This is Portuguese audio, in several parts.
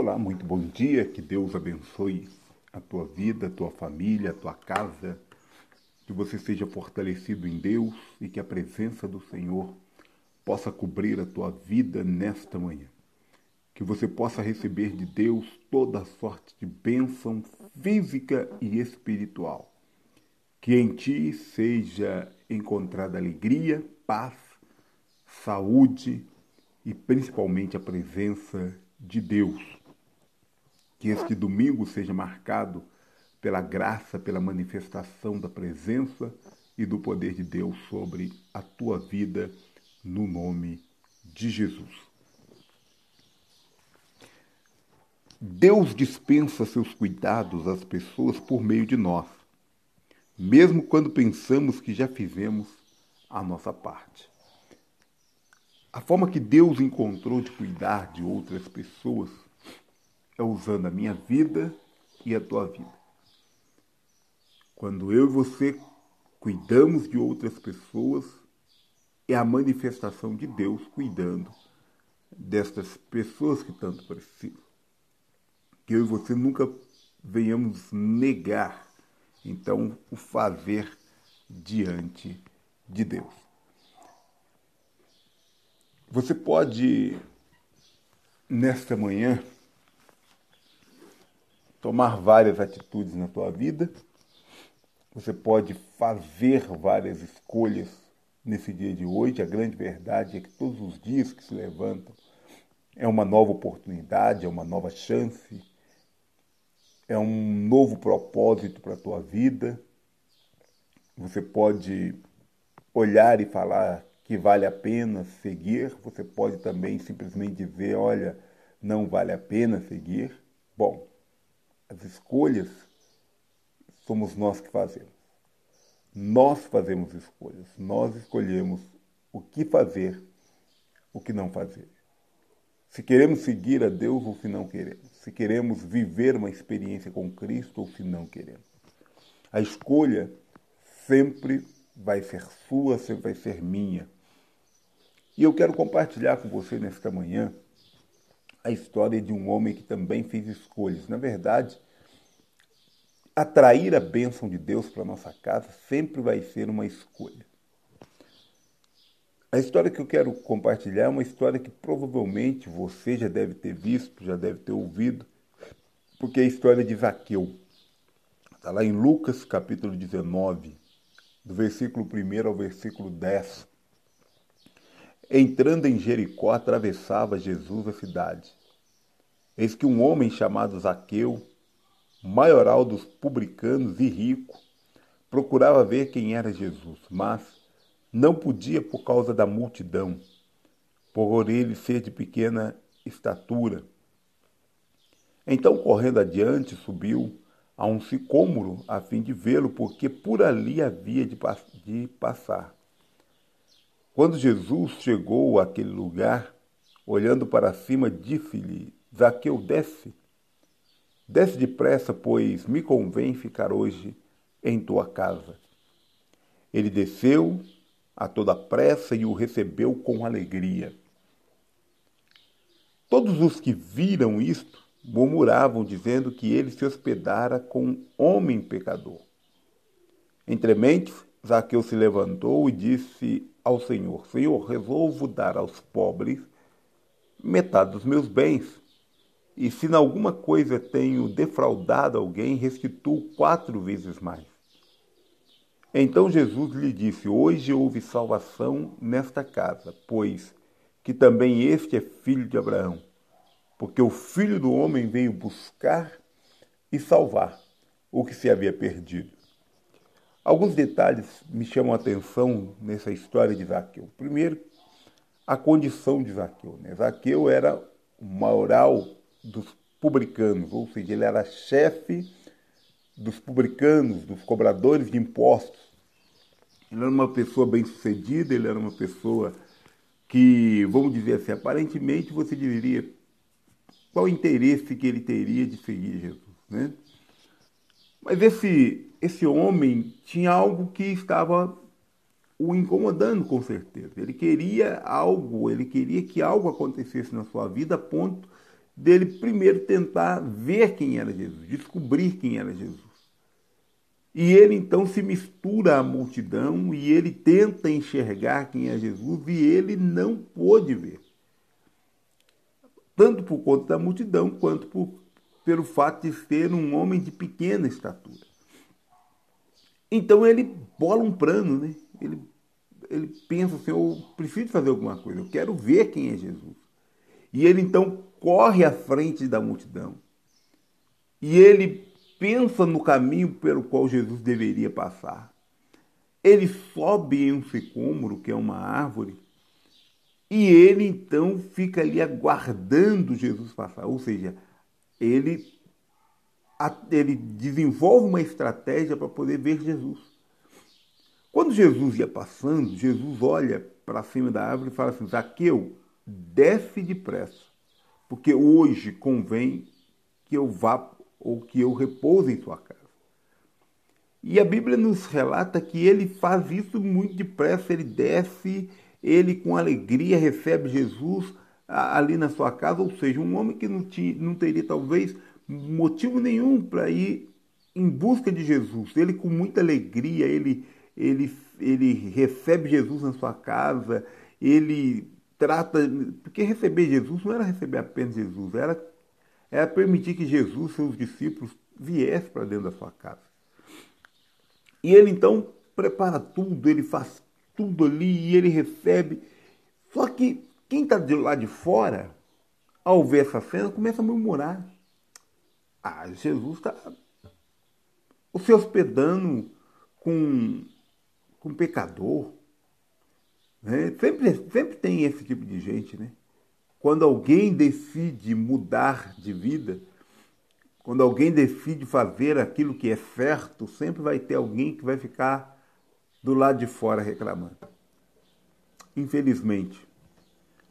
Olá, muito bom dia. Que Deus abençoe a tua vida, a tua família, a tua casa. Que você seja fortalecido em Deus e que a presença do Senhor possa cobrir a tua vida nesta manhã. Que você possa receber de Deus toda sorte de bênção física e espiritual. Que em ti seja encontrada alegria, paz, saúde e principalmente a presença de Deus que este domingo seja marcado pela graça, pela manifestação da presença e do poder de Deus sobre a tua vida, no nome de Jesus. Deus dispensa seus cuidados às pessoas por meio de nós, mesmo quando pensamos que já fizemos a nossa parte. A forma que Deus encontrou de cuidar de outras pessoas é usando a minha vida e a tua vida. Quando eu e você cuidamos de outras pessoas, é a manifestação de Deus cuidando destas pessoas que tanto precisam. Que eu e você nunca venhamos negar, então, o fazer diante de Deus. Você pode, nesta manhã, tomar várias atitudes na tua vida. Você pode fazer várias escolhas nesse dia de hoje. A grande verdade é que todos os dias que se levantam é uma nova oportunidade, é uma nova chance, é um novo propósito para a tua vida. Você pode olhar e falar que vale a pena seguir, você pode também simplesmente dizer, olha, não vale a pena seguir. Bom, as escolhas somos nós que fazemos. Nós fazemos escolhas. Nós escolhemos o que fazer, o que não fazer. Se queremos seguir a Deus ou se não queremos. Se queremos viver uma experiência com Cristo ou se não queremos. A escolha sempre vai ser sua, sempre vai ser minha. E eu quero compartilhar com você nesta manhã a história de um homem que também fez escolhas. Na verdade, atrair a bênção de Deus para nossa casa sempre vai ser uma escolha. A história que eu quero compartilhar é uma história que provavelmente você já deve ter visto, já deve ter ouvido, porque é a história de Zaqueu. Está lá em Lucas capítulo 19, do versículo 1 ao versículo 10. Entrando em Jericó, atravessava Jesus a cidade. Eis que um homem chamado Zaqueu, maioral dos publicanos e rico, procurava ver quem era Jesus, mas não podia por causa da multidão, por ele ser de pequena estatura. Então, correndo adiante, subiu a um sicômoro a fim de vê-lo, porque por ali havia de, de passar. Quando Jesus chegou àquele lugar, olhando para cima, disse-lhe: Zaqueu, desce. Desce depressa, pois me convém ficar hoje em tua casa. Ele desceu a toda pressa e o recebeu com alegria. Todos os que viram isto murmuravam, dizendo que ele se hospedara com um homem pecador. Entre mentes, Zaqueu se levantou e disse ao Senhor: Senhor, resolvo dar aos pobres metade dos meus bens. E se em alguma coisa tenho defraudado alguém, restituo quatro vezes mais. Então Jesus lhe disse: Hoje houve salvação nesta casa, pois que também este é filho de Abraão, porque o filho do homem veio buscar e salvar o que se havia perdido. Alguns detalhes me chamam a atenção nessa história de Zaqueu. Primeiro, a condição de Zaqueu. Né? Zaqueu era maioral dos publicanos, ou seja, ele era chefe dos publicanos, dos cobradores de impostos. Ele era uma pessoa bem sucedida, ele era uma pessoa que, vamos dizer assim, aparentemente você diria qual o interesse que ele teria de seguir Jesus, né? Mas esse, esse homem tinha algo que estava o incomodando com certeza. Ele queria algo, ele queria que algo acontecesse na sua vida a ponto dele primeiro tentar ver quem era Jesus, descobrir quem era Jesus. E ele então se mistura à multidão e ele tenta enxergar quem é Jesus e ele não pôde ver. Tanto por conta da multidão quanto por, pelo fato de ser um homem de pequena estatura. Então ele bola um plano, né? Ele, ele pensa assim, eu preciso fazer alguma coisa, eu quero ver quem é Jesus. E ele então corre à frente da multidão. E ele pensa no caminho pelo qual Jesus deveria passar. Ele sobe em um sicômoro, que é uma árvore, e ele então fica ali aguardando Jesus passar. Ou seja, ele, ele desenvolve uma estratégia para poder ver Jesus. Quando Jesus ia passando, Jesus olha para cima da árvore e fala assim: Zaqueu, desce depressa, porque hoje convém que eu vá ou que eu repouse em sua casa. E a Bíblia nos relata que ele faz isso muito depressa, ele desce, ele com alegria recebe Jesus ali na sua casa, ou seja, um homem que não, tinha, não teria talvez motivo nenhum para ir em busca de Jesus. Ele com muita alegria, ele, ele, ele recebe Jesus na sua casa, ele trata. Porque receber Jesus não era receber apenas Jesus, era era permitir que Jesus, seus discípulos, viessem para dentro da sua casa. E ele então prepara tudo, ele faz tudo ali e ele recebe. Só que quem está de lá de fora, ao ver essa cena, começa a murmurar. Ah, Jesus está se hospedando com, com um pecador. Né? Sempre, sempre tem esse tipo de gente, né? Quando alguém decide mudar de vida, quando alguém decide fazer aquilo que é certo, sempre vai ter alguém que vai ficar do lado de fora reclamando. Infelizmente.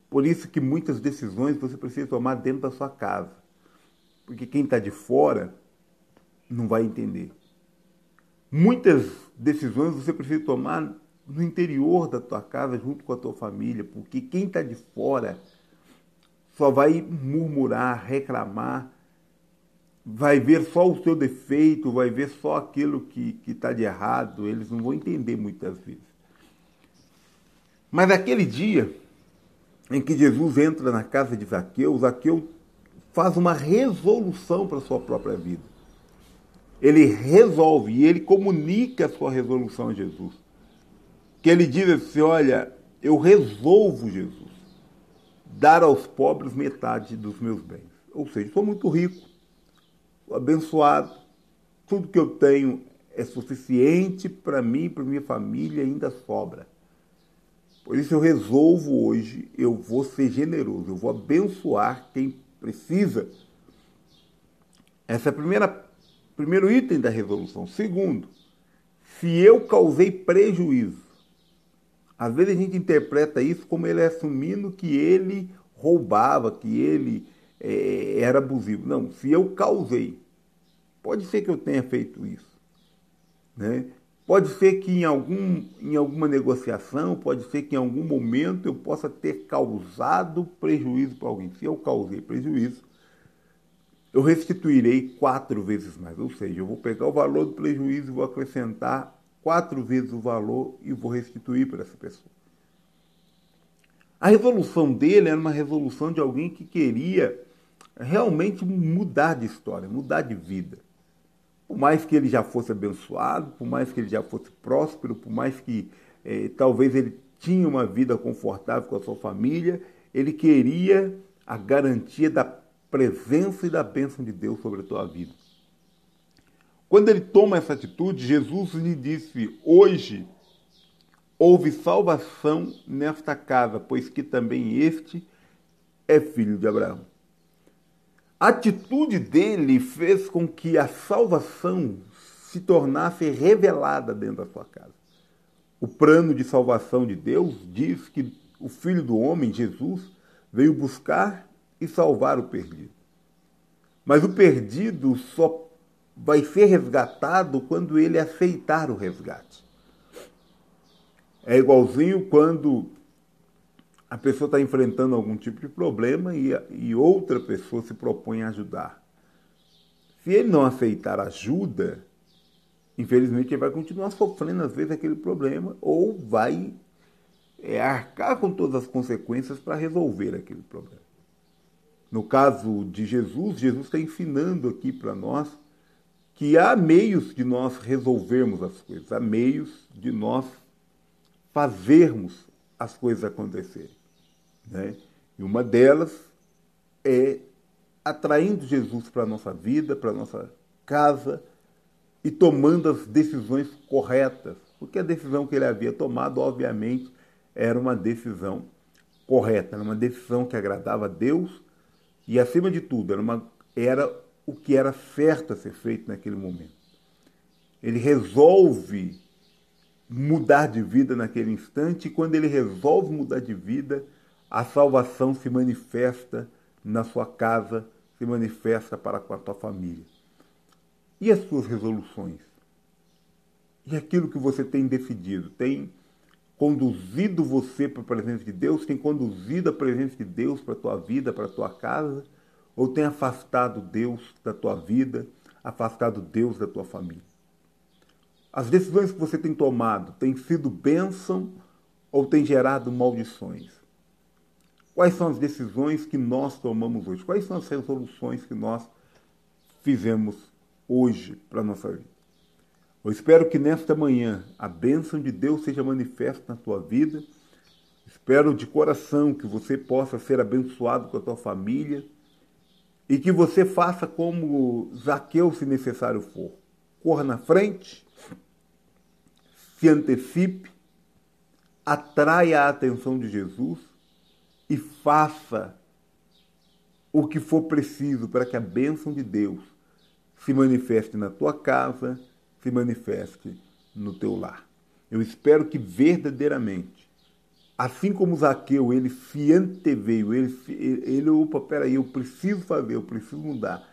Por isso que muitas decisões você precisa tomar dentro da sua casa. Porque quem está de fora não vai entender. Muitas decisões você precisa tomar no interior da tua casa, junto com a tua família, porque quem está de fora só vai murmurar, reclamar, vai ver só o seu defeito, vai ver só aquilo que está de errado, eles não vão entender muitas vezes. Mas aquele dia em que Jesus entra na casa de Zaqueu, Zaqueu faz uma resolução para a sua própria vida. Ele resolve e ele comunica a sua resolução a Jesus. Que ele diz assim: Olha, eu resolvo, Jesus dar aos pobres metade dos meus bens. Ou seja, sou muito rico, abençoado, tudo que eu tenho é suficiente para mim, para minha família, ainda sobra. Por isso eu resolvo hoje, eu vou ser generoso, eu vou abençoar quem precisa. Esse é o primeiro item da resolução. Segundo, se eu causei prejuízo, às vezes a gente interpreta isso como ele assumindo que ele roubava, que ele é, era abusivo. Não, se eu causei, pode ser que eu tenha feito isso. Né? Pode ser que em, algum, em alguma negociação, pode ser que em algum momento eu possa ter causado prejuízo para alguém. Se eu causei prejuízo, eu restituirei quatro vezes mais. Ou seja, eu vou pegar o valor do prejuízo e vou acrescentar quatro vezes o valor e vou restituir para essa pessoa. A resolução dele era uma resolução de alguém que queria realmente mudar de história, mudar de vida. Por mais que ele já fosse abençoado, por mais que ele já fosse próspero, por mais que eh, talvez ele tinha uma vida confortável com a sua família, ele queria a garantia da presença e da bênção de Deus sobre a tua vida. Quando ele toma essa atitude, Jesus lhe disse: Hoje houve salvação nesta casa, pois que também este é filho de Abraão. A atitude dele fez com que a salvação se tornasse revelada dentro da sua casa. O plano de salvação de Deus diz que o Filho do Homem, Jesus, veio buscar e salvar o perdido. Mas o perdido só vai ser resgatado quando ele aceitar o resgate. É igualzinho quando a pessoa está enfrentando algum tipo de problema e, e outra pessoa se propõe a ajudar. Se ele não aceitar ajuda, infelizmente ele vai continuar sofrendo às vezes aquele problema ou vai é, arcar com todas as consequências para resolver aquele problema. No caso de Jesus, Jesus está ensinando aqui para nós que há meios de nós resolvermos as coisas, há meios de nós fazermos as coisas acontecerem. Né? E uma delas é atraindo Jesus para a nossa vida, para a nossa casa e tomando as decisões corretas. Porque a decisão que ele havia tomado, obviamente, era uma decisão correta, era uma decisão que agradava a Deus e, acima de tudo, era, uma, era o que era certo a ser feito naquele momento. Ele resolve mudar de vida naquele instante, e quando ele resolve mudar de vida, a salvação se manifesta na sua casa, se manifesta para com a tua família. E as suas resoluções? E aquilo que você tem decidido? Tem conduzido você para a presença de Deus? Tem conduzido a presença de Deus para a tua vida, para a tua casa? Ou tem afastado Deus da tua vida, afastado Deus da tua família? As decisões que você tem tomado têm sido bênção ou têm gerado maldições? Quais são as decisões que nós tomamos hoje? Quais são as resoluções que nós fizemos hoje para a nossa vida? Eu espero que nesta manhã a bênção de Deus seja manifesta na tua vida. Espero de coração que você possa ser abençoado com a tua família e que você faça como Zaqueu, se necessário for. Corra na frente, se antecipe, atraia a atenção de Jesus e faça o que for preciso para que a bênção de Deus se manifeste na tua casa, se manifeste no teu lar. Eu espero que verdadeiramente, assim como Zaqueu, ele se anteveio, ele, ele, opa, peraí, eu preciso fazer, eu preciso mudar,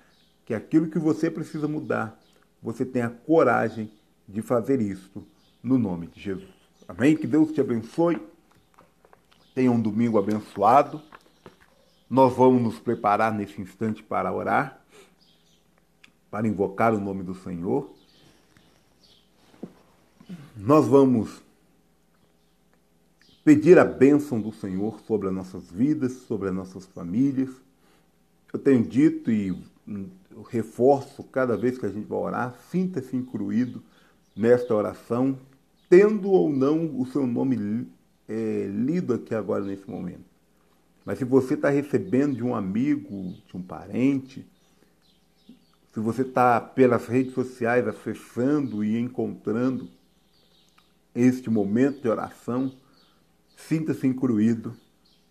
que aquilo que você precisa mudar, você tenha coragem de fazer isso no nome de Jesus. Amém? Que Deus te abençoe. Tenha um domingo abençoado. Nós vamos nos preparar nesse instante para orar, para invocar o nome do Senhor. Nós vamos pedir a bênção do Senhor sobre as nossas vidas, sobre as nossas famílias. Eu tenho dito e reforço cada vez que a gente vai orar, sinta-se incluído nesta oração, tendo ou não o seu nome é, lido aqui agora nesse momento. Mas se você está recebendo de um amigo, de um parente, se você está pelas redes sociais acessando e encontrando este momento de oração, sinta-se incluído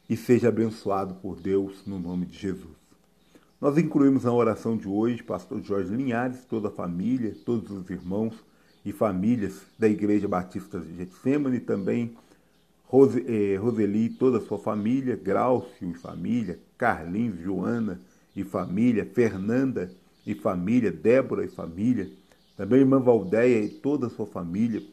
e seja abençoado por Deus no nome de Jesus. Nós incluímos na oração de hoje pastor Jorge Linhares, toda a família, todos os irmãos e famílias da Igreja Batista de Getsemane, também Rose, eh, Roseli e toda a sua família, Graucio e família, Carlinhos, Joana e família, Fernanda e família, Débora e família, também irmã Valdeia e toda a sua família,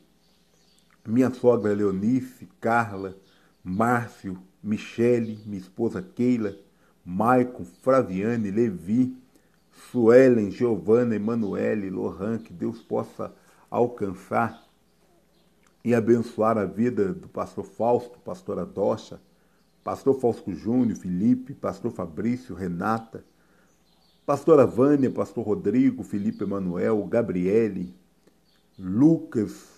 minha sogra Leonice, Carla, Márcio, Michele, minha esposa Keila, Maicon, Fraviane, Levi, Suelen, Giovana, Emanuele, Lohan, que Deus possa alcançar e abençoar a vida do pastor Fausto, pastora Docha, pastor Fausto Júnior, Felipe, pastor Fabrício, Renata, pastora Vânia, pastor Rodrigo, Felipe Emanuel, Gabriele, Lucas,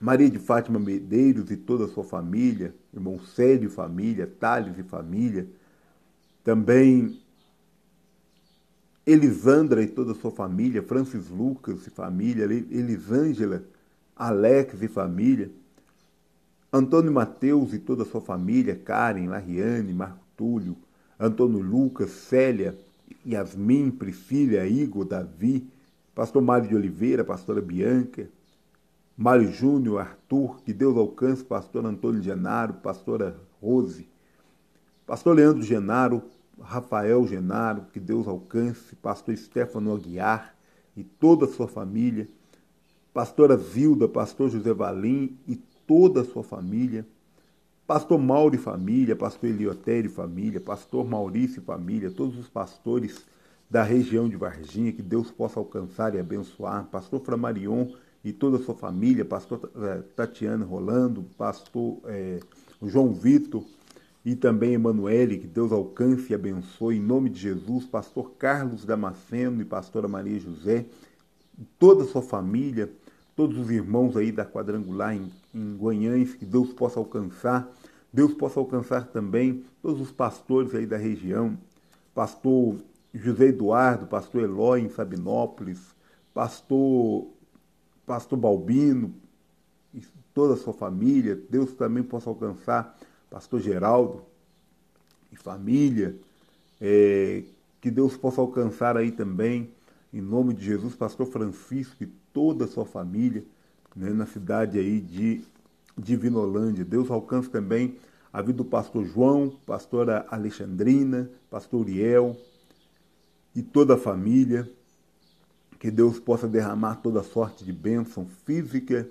Maria de Fátima Medeiros e toda a sua família, irmão Célio e família, Thales e família, também Elisandra e toda a sua família, Francis Lucas e família, Elisângela, Alex e família, Antônio Mateus e toda a sua família, Karen, Lariane, Marco Túlio, Antônio Lucas, Célia, Yasmin, Priscila, Igor, Davi, pastor Mário de Oliveira, pastora Bianca, Mário Júnior, Arthur, que Deus alcance, pastor Antônio Genaro, pastora Rose, pastor Leandro Genaro, Rafael Genaro, que Deus alcance, pastor Stefano Aguiar e toda a sua família, pastora Zilda, pastor José Valim e toda a sua família, Pastor Mauro e família, pastor Eliotério e família, pastor Maurício e família, todos os pastores da região de Varginha, que Deus possa alcançar e abençoar, pastor Framarion e toda a sua família, pastor eh, Tatiana Rolando, pastor é, João Vitor e também Emanuele, que Deus alcance e abençoe, em nome de Jesus, pastor Carlos Damasceno e pastora Maria José, toda a sua família, todos os irmãos aí da quadrangular em, em Guanhães, que Deus possa alcançar, Deus possa alcançar também todos os pastores aí da região, pastor José Eduardo, pastor Eloy em Sabinópolis, pastor, pastor Balbino, e toda a sua família, Deus também possa alcançar pastor Geraldo e família, é, que Deus possa alcançar aí também, em nome de Jesus, pastor Francisco e toda a sua família, né, na cidade aí de Divinolândia. Deus alcance também a vida do pastor João, pastora Alexandrina, pastor Uriel e toda a família. Que Deus possa derramar toda sorte de bênção física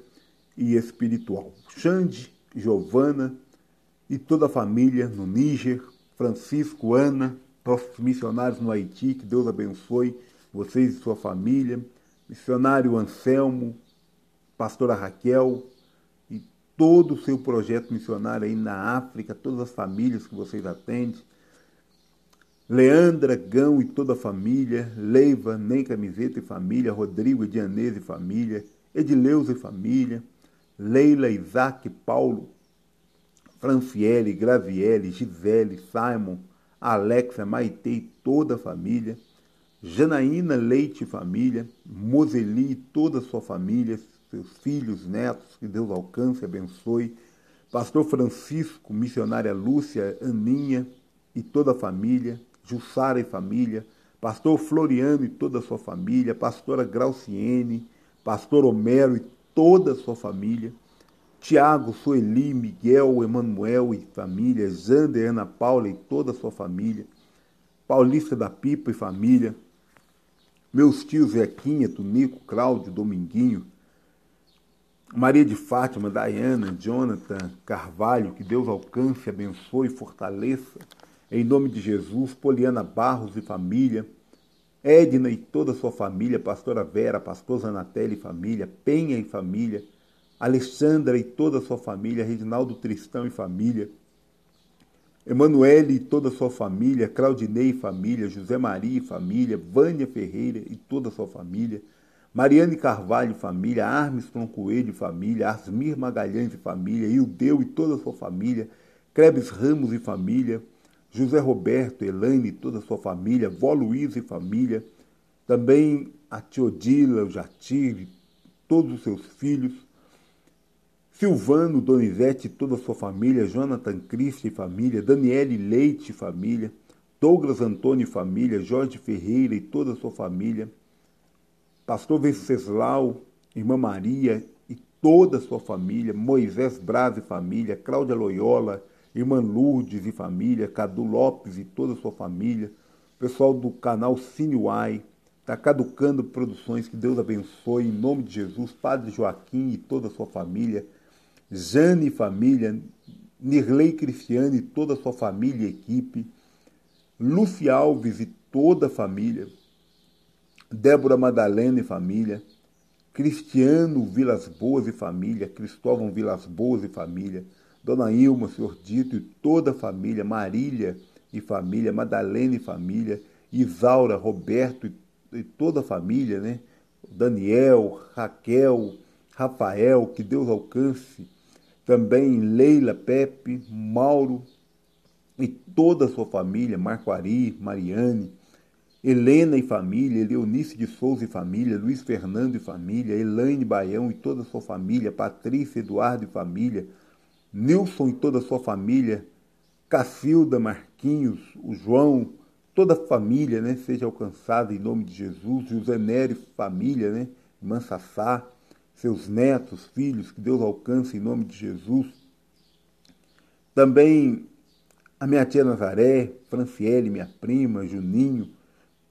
e espiritual. Xande, Giovana e toda a família no Níger, Francisco, Ana, nossos missionários no Haiti, que Deus abençoe vocês e sua família missionário Anselmo, pastora Raquel e todo o seu projeto missionário aí na África, todas as famílias que vocês atendem. Leandra, Gão e toda a família, Leiva, Nem Camiseta e família, Rodrigo e Dianese e família, Edileus e família, Leila, Isaac, Paulo, Franciele, Graziele, Gisele, Simon, Alexa, Maite e toda a família, Janaína Leite e família, Moseli e toda a sua família, seus filhos, netos, que Deus alcance e abençoe. Pastor Francisco, missionária Lúcia, Aninha e toda a família, Jussara e família, Pastor Floriano e toda a sua família, Pastora Grauciene, Pastor Homero e toda a sua família, Tiago, Sueli, Miguel, Emanuel e família, Jander, Ana Paula e toda a sua família, Paulista da Pipa e família, meus tios Zequinha, Tunico, Cláudio, Dominguinho, Maria de Fátima, Diana, Jonathan, Carvalho, que Deus alcance, abençoe e fortaleça, em nome de Jesus, Poliana Barros e família, Edna e toda a sua família, Pastora Vera, Pastor Zanatelli e família, Penha e família, Alexandra e toda a sua família, Reginaldo Tristão e família, Emanuele e toda a sua família, Claudinei e família, José Maria e família, Vânia Ferreira e toda a sua família, Mariane Carvalho e família, Armstrong Coelho e família, Asmir Magalhães e família, Ildeu e toda a sua família, Krebs Ramos e família, José Roberto, Elaine e toda a sua família, Vó Luiz e família, também a Teodila, o Jatir, todos os seus filhos, Silvano, Donizete e toda a sua família, Jonathan Cristi e família, Daniele Leite e família, Douglas Antônio e família, Jorge Ferreira e toda a sua família, Pastor Venceslau, Irmã Maria e toda a sua família, Moisés Braz e família, Cláudia Loyola, Irmã Lourdes e família, Cadu Lopes e toda a sua família, pessoal do canal Cineuai, está caducando produções, que Deus abençoe, em nome de Jesus, Padre Joaquim e toda a sua família, Jane e família, Nirley Cristiano e toda a sua família e equipe, Luci Alves e toda a família, Débora Madalena e família, Cristiano Vilas Boas e família, Cristóvão Vilas Boas e família, Dona Ilma, Senhor Dito e toda a família, Marília e família, Madalena e família, Isaura, Roberto e, e toda a família, né? Daniel, Raquel, Rafael, que Deus alcance também Leila, Pepe, Mauro e toda a sua família, Marco Ari, Mariane, Helena e família, Leonice de Souza e família, Luiz Fernando e família, Elaine Baião e toda a sua família, Patrícia, Eduardo e família, Nilson e toda a sua família, Cacilda, Marquinhos, o João, toda a família, né, seja alcançada em nome de Jesus, José e família, né, Irmã Sassá, seus netos, filhos, que Deus alcance em nome de Jesus. Também a minha tia Nazaré, Franciele, minha prima, Juninho,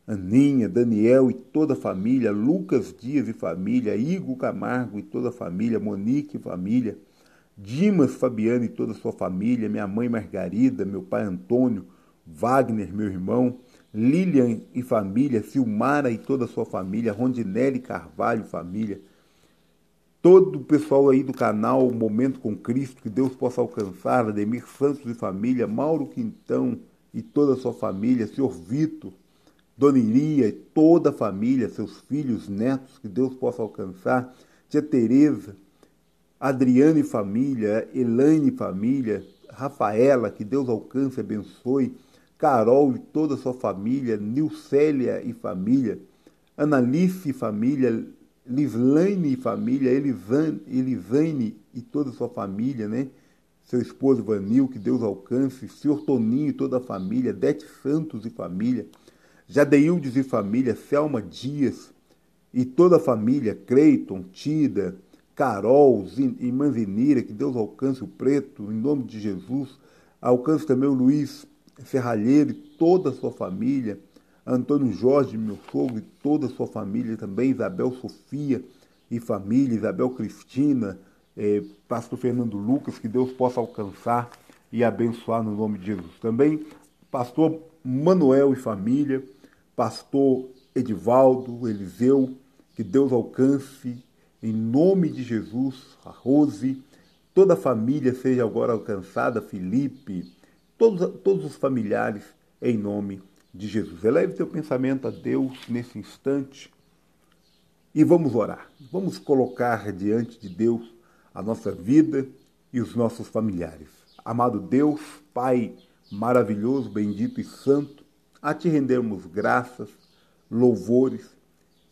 Aninha, Daniel e toda a família, Lucas Dias e família, Igor Camargo e toda a família, Monique e família, Dimas Fabiano e toda a sua família, minha mãe Margarida, meu pai Antônio, Wagner, meu irmão, Lilian e família, Silmara e toda a sua família, Rondinelli Carvalho família, todo o pessoal aí do canal Momento com Cristo, que Deus possa alcançar, Ademir Santos e família, Mauro Quintão e toda a sua família, Senhor Vitor, Dona Iria e toda a família, seus filhos, netos, que Deus possa alcançar, Tia Tereza, Adriana e família, Elaine família, Rafaela, que Deus alcance e abençoe, Carol e toda a sua família, Nilcélia e família, Analice e família, Lislaine e família, Elisane, Elisane e toda a sua família, né? Seu esposo Vanil, que Deus alcance, Senhor Toninho e toda a família, Dete Santos e família, Jadeildes e família, Selma Dias e toda a família, Creiton, Tida, Carol e Manzinira, que Deus alcance o preto, em nome de Jesus. Alcance também o Luiz Serralheiro e toda a sua família. Antônio Jorge, meu sogro, e toda a sua família também, Isabel Sofia e família, Isabel Cristina, eh, pastor Fernando Lucas, que Deus possa alcançar e abençoar no nome de Jesus. Também pastor Manuel e família, pastor Edivaldo, Eliseu, que Deus alcance em nome de Jesus, a Rose, toda a família seja agora alcançada, Felipe, todos, todos os familiares, em nome de Jesus. Eleve teu pensamento a Deus nesse instante e vamos orar. Vamos colocar diante de Deus a nossa vida e os nossos familiares. Amado Deus, Pai maravilhoso, bendito e santo, a Ti rendemos graças, louvores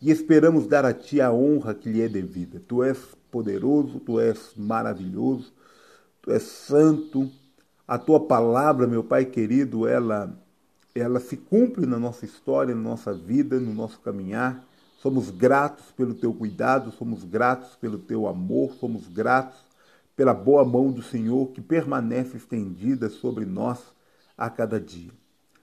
e esperamos dar a Ti a honra que lhe é devida. Tu és poderoso, Tu és maravilhoso, Tu és santo. A Tua palavra, meu Pai querido, ela ela se cumpre na nossa história, na nossa vida, no nosso caminhar. Somos gratos pelo teu cuidado, somos gratos pelo teu amor, somos gratos pela boa mão do Senhor que permanece estendida sobre nós a cada dia.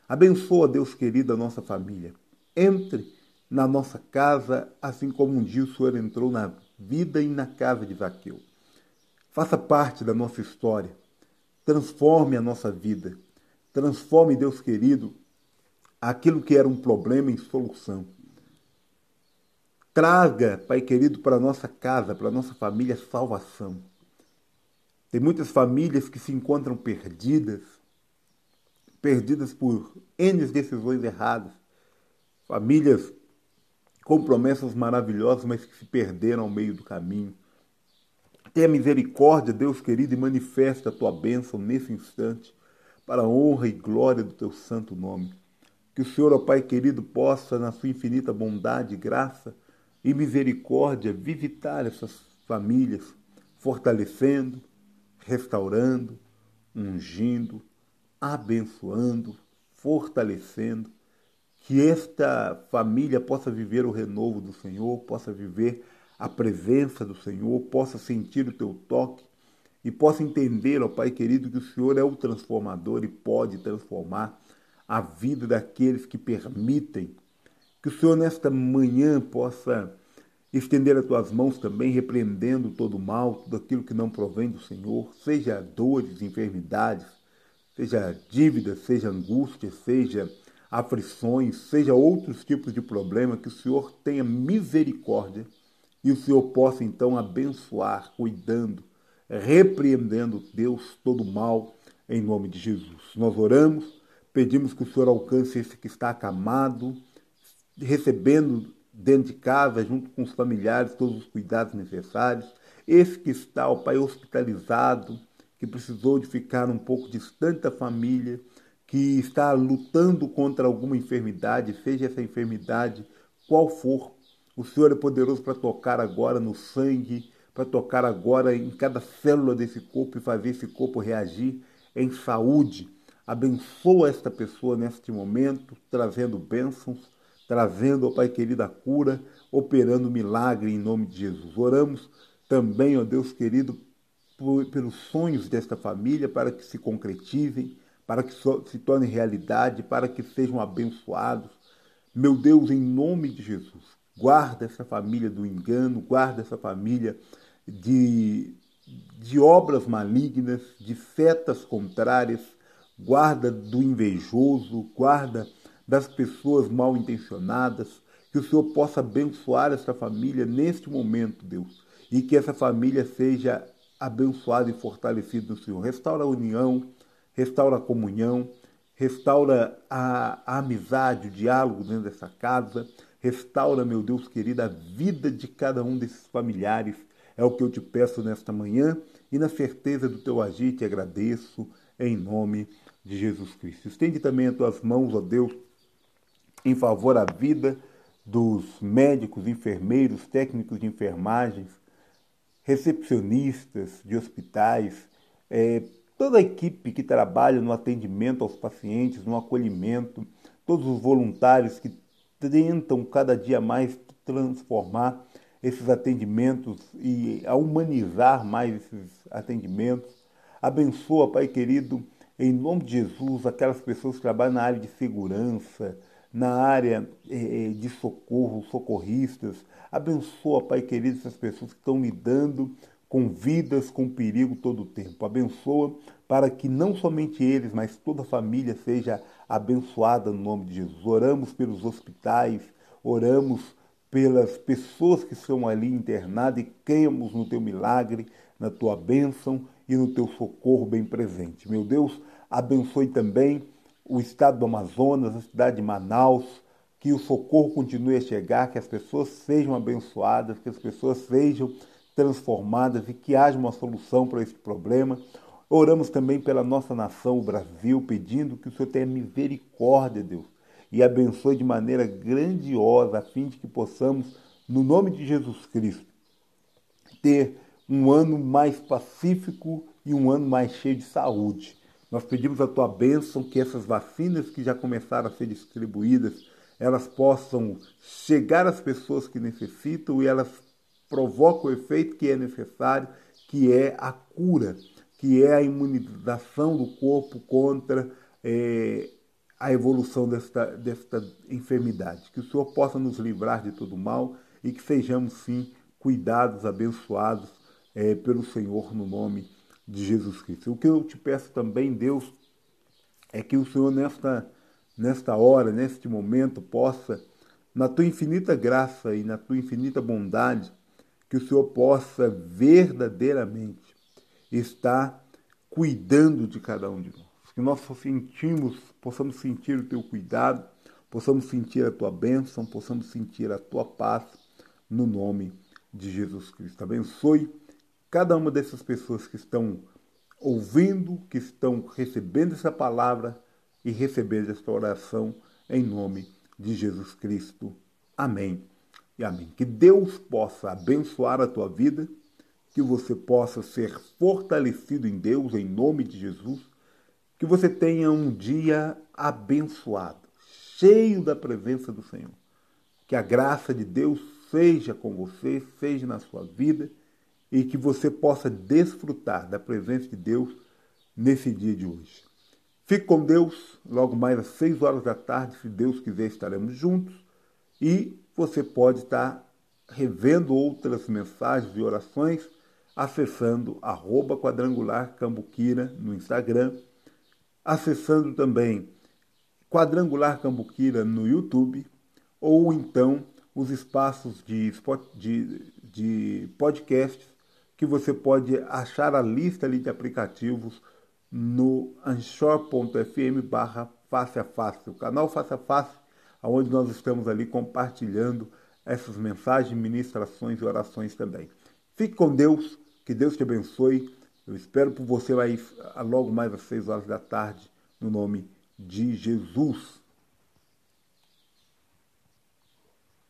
Abençoa, Deus querido, a nossa família. Entre na nossa casa, assim como um dia o Senhor entrou na vida e na casa de Zaqueu. Faça parte da nossa história. Transforme a nossa vida. Transforme, Deus querido, aquilo que era um problema em solução. Traga, Pai querido, para nossa casa, para nossa família, salvação. Tem muitas famílias que se encontram perdidas, perdidas por N decisões erradas. Famílias com promessas maravilhosas, mas que se perderam ao meio do caminho. Tenha misericórdia, Deus querido, e manifesta a tua bênção nesse instante, para a honra e glória do teu santo nome. Que o Senhor, ó Pai querido, possa, na sua infinita bondade, graça e misericórdia, visitar essas famílias, fortalecendo, restaurando, ungindo, abençoando, fortalecendo. Que esta família possa viver o renovo do Senhor, possa viver a presença do Senhor, possa sentir o teu toque e possa entender, ó Pai querido, que o Senhor é o transformador e pode transformar a vida daqueles que permitem. Que o Senhor, nesta manhã, possa estender as tuas mãos também, repreendendo todo o mal, tudo aquilo que não provém do Senhor, seja dores, enfermidades, seja dívidas, seja angústia, seja aflições, seja outros tipos de problema, que o Senhor tenha misericórdia e o Senhor possa então abençoar, cuidando, repreendendo, Deus, todo o mal, em nome de Jesus. Nós oramos Pedimos que o Senhor alcance esse que está acamado, recebendo dentro de casa, junto com os familiares, todos os cuidados necessários. Esse que está, ó Pai, hospitalizado, que precisou de ficar um pouco distante da família, que está lutando contra alguma enfermidade, seja essa enfermidade qual for. O Senhor é poderoso para tocar agora no sangue, para tocar agora em cada célula desse corpo e fazer esse corpo reagir em saúde Abençoa esta pessoa neste momento, trazendo bênçãos, trazendo, ó Pai querido, a cura, operando milagre em nome de Jesus. Oramos também, ó Deus querido, por, pelos sonhos desta família, para que se concretizem, para que se tornem realidade, para que sejam abençoados. Meu Deus, em nome de Jesus, guarda essa família do engano, guarda essa família de de obras malignas, de setas contrárias, guarda do invejoso, guarda das pessoas mal intencionadas, que o Senhor possa abençoar essa família neste momento, Deus, e que essa família seja abençoada e fortalecida no Senhor. Restaura a união, restaura a comunhão, restaura a, a amizade, o diálogo dentro dessa casa, restaura, meu Deus querido, a vida de cada um desses familiares. É o que eu te peço nesta manhã e na certeza do teu agir te agradeço em nome de Jesus Cristo. Estende também as tuas mãos, ó Deus, em favor da vida dos médicos, enfermeiros, técnicos de enfermagens, recepcionistas de hospitais, é, toda a equipe que trabalha no atendimento aos pacientes, no acolhimento, todos os voluntários que tentam cada dia mais transformar esses atendimentos e a humanizar mais esses atendimentos. Abençoa, Pai querido, em nome de Jesus, aquelas pessoas que trabalham na área de segurança, na área eh, de socorro, socorristas. Abençoa, Pai querido, essas pessoas que estão lidando com vidas, com perigo todo o tempo. Abençoa para que não somente eles, mas toda a família seja abençoada no nome de Jesus. Oramos pelos hospitais, oramos pelas pessoas que estão ali internadas e cremos no teu milagre, na tua bênção e no teu socorro bem presente. Meu Deus, abençoe também o estado do Amazonas, a cidade de Manaus, que o socorro continue a chegar, que as pessoas sejam abençoadas, que as pessoas sejam transformadas e que haja uma solução para esse problema. Oramos também pela nossa nação, o Brasil, pedindo que o Senhor tenha misericórdia, Deus, e abençoe de maneira grandiosa, a fim de que possamos, no nome de Jesus Cristo, ter um ano mais pacífico e um ano mais cheio de saúde. Nós pedimos a tua bênção que essas vacinas que já começaram a ser distribuídas, elas possam chegar às pessoas que necessitam e elas provocam o efeito que é necessário, que é a cura, que é a imunização do corpo contra é, a evolução desta, desta enfermidade. Que o Senhor possa nos livrar de todo mal e que sejamos, sim, cuidados, abençoados é, pelo Senhor no nome de Jesus Cristo. O que eu te peço também, Deus, é que o Senhor, nesta, nesta hora, neste momento, possa, na tua infinita graça e na tua infinita bondade, que o Senhor possa verdadeiramente estar cuidando de cada um de nós. Que nós sentimos, possamos sentir o teu cuidado, possamos sentir a tua bênção, possamos sentir a tua paz, no nome de Jesus Cristo. Abençoe cada uma dessas pessoas que estão ouvindo, que estão recebendo essa palavra e recebendo esta oração em nome de Jesus Cristo. Amém e amém. Que Deus possa abençoar a tua vida, que você possa ser fortalecido em Deus em nome de Jesus, que você tenha um dia abençoado, cheio da presença do Senhor. Que a graça de Deus seja com você, seja na sua vida e que você possa desfrutar da presença de Deus nesse dia de hoje. Fique com Deus, logo mais às 6 horas da tarde, se Deus quiser, estaremos juntos e você pode estar revendo outras mensagens e orações acessando arroba quadrangular cambuquira no Instagram, acessando também quadrangular cambuquira no YouTube ou então os espaços de, de, de podcasts que você pode achar a lista ali de aplicativos no anchor.fm barra face a face, o canal face a face, onde nós estamos ali compartilhando essas mensagens, ministrações e orações também. Fique com Deus, que Deus te abençoe. Eu espero por você aí logo mais às seis horas da tarde, no nome de Jesus.